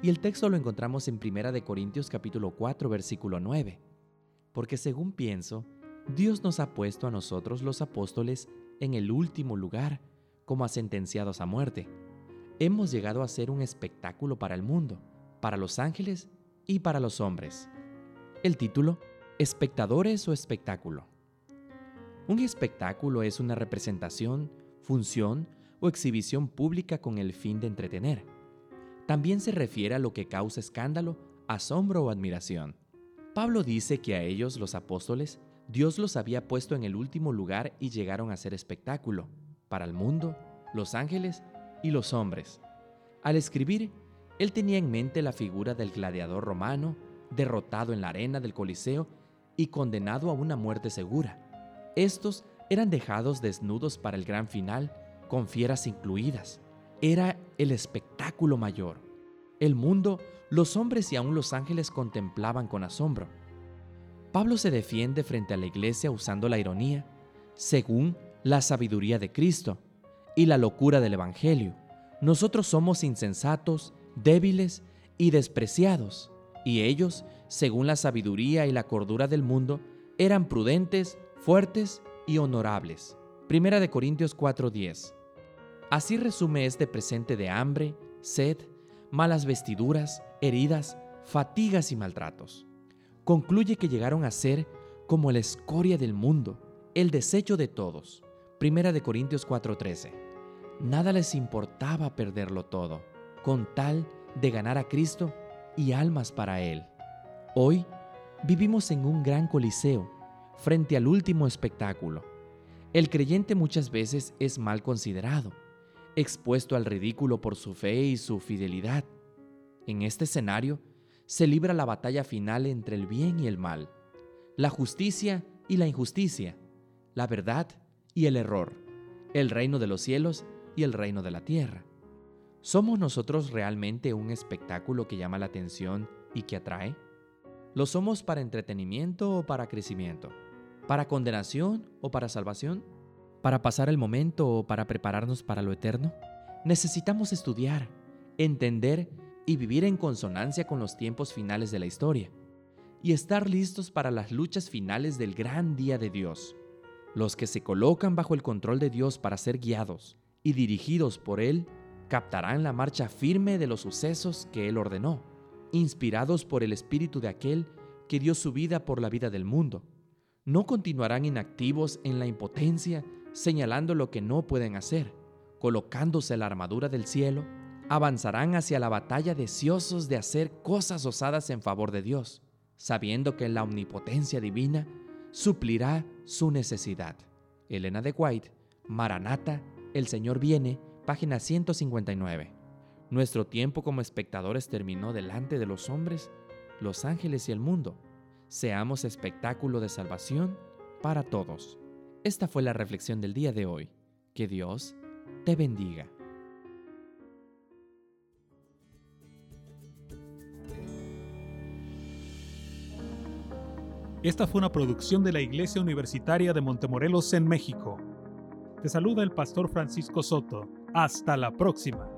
y el texto lo encontramos en 1 de Corintios capítulo 4 versículo 9. Porque según pienso, Dios nos ha puesto a nosotros los apóstoles en el último lugar, como a sentenciados a muerte. Hemos llegado a ser un espectáculo para el mundo, para los ángeles y para los hombres. El título, espectadores o espectáculo. Un espectáculo es una representación, función o exhibición pública con el fin de entretener también se refiere a lo que causa escándalo, asombro o admiración. Pablo dice que a ellos, los apóstoles, Dios los había puesto en el último lugar y llegaron a ser espectáculo para el mundo, los ángeles y los hombres. Al escribir, él tenía en mente la figura del gladiador romano, derrotado en la arena del Coliseo y condenado a una muerte segura. Estos eran dejados desnudos para el gran final, con fieras incluidas era el espectáculo mayor. El mundo, los hombres y aún los ángeles contemplaban con asombro. Pablo se defiende frente a la iglesia usando la ironía, según la sabiduría de Cristo y la locura del Evangelio. Nosotros somos insensatos, débiles y despreciados, y ellos, según la sabiduría y la cordura del mundo, eran prudentes, fuertes y honorables. Primera de Corintios 4:10. Así resume este presente de hambre, sed, malas vestiduras, heridas, fatigas y maltratos. Concluye que llegaron a ser como la escoria del mundo, el desecho de todos. Primera de Corintios 4:13. Nada les importaba perderlo todo, con tal de ganar a Cristo y almas para Él. Hoy vivimos en un gran coliseo, frente al último espectáculo. El creyente muchas veces es mal considerado expuesto al ridículo por su fe y su fidelidad. En este escenario se libra la batalla final entre el bien y el mal, la justicia y la injusticia, la verdad y el error, el reino de los cielos y el reino de la tierra. ¿Somos nosotros realmente un espectáculo que llama la atención y que atrae? ¿Lo somos para entretenimiento o para crecimiento? ¿Para condenación o para salvación? Para pasar el momento o para prepararnos para lo eterno? Necesitamos estudiar, entender y vivir en consonancia con los tiempos finales de la historia y estar listos para las luchas finales del gran día de Dios. Los que se colocan bajo el control de Dios para ser guiados y dirigidos por Él captarán la marcha firme de los sucesos que Él ordenó, inspirados por el espíritu de aquel que dio su vida por la vida del mundo. No continuarán inactivos en la impotencia señalando lo que no pueden hacer, colocándose la armadura del cielo, avanzarán hacia la batalla deseosos de hacer cosas osadas en favor de Dios, sabiendo que la omnipotencia divina suplirá su necesidad. Elena de White, Maranata, El Señor viene, página 159. Nuestro tiempo como espectadores terminó delante de los hombres, los ángeles y el mundo. Seamos espectáculo de salvación para todos. Esta fue la reflexión del día de hoy. Que Dios te bendiga. Esta fue una producción de la Iglesia Universitaria de Montemorelos en México. Te saluda el pastor Francisco Soto. Hasta la próxima.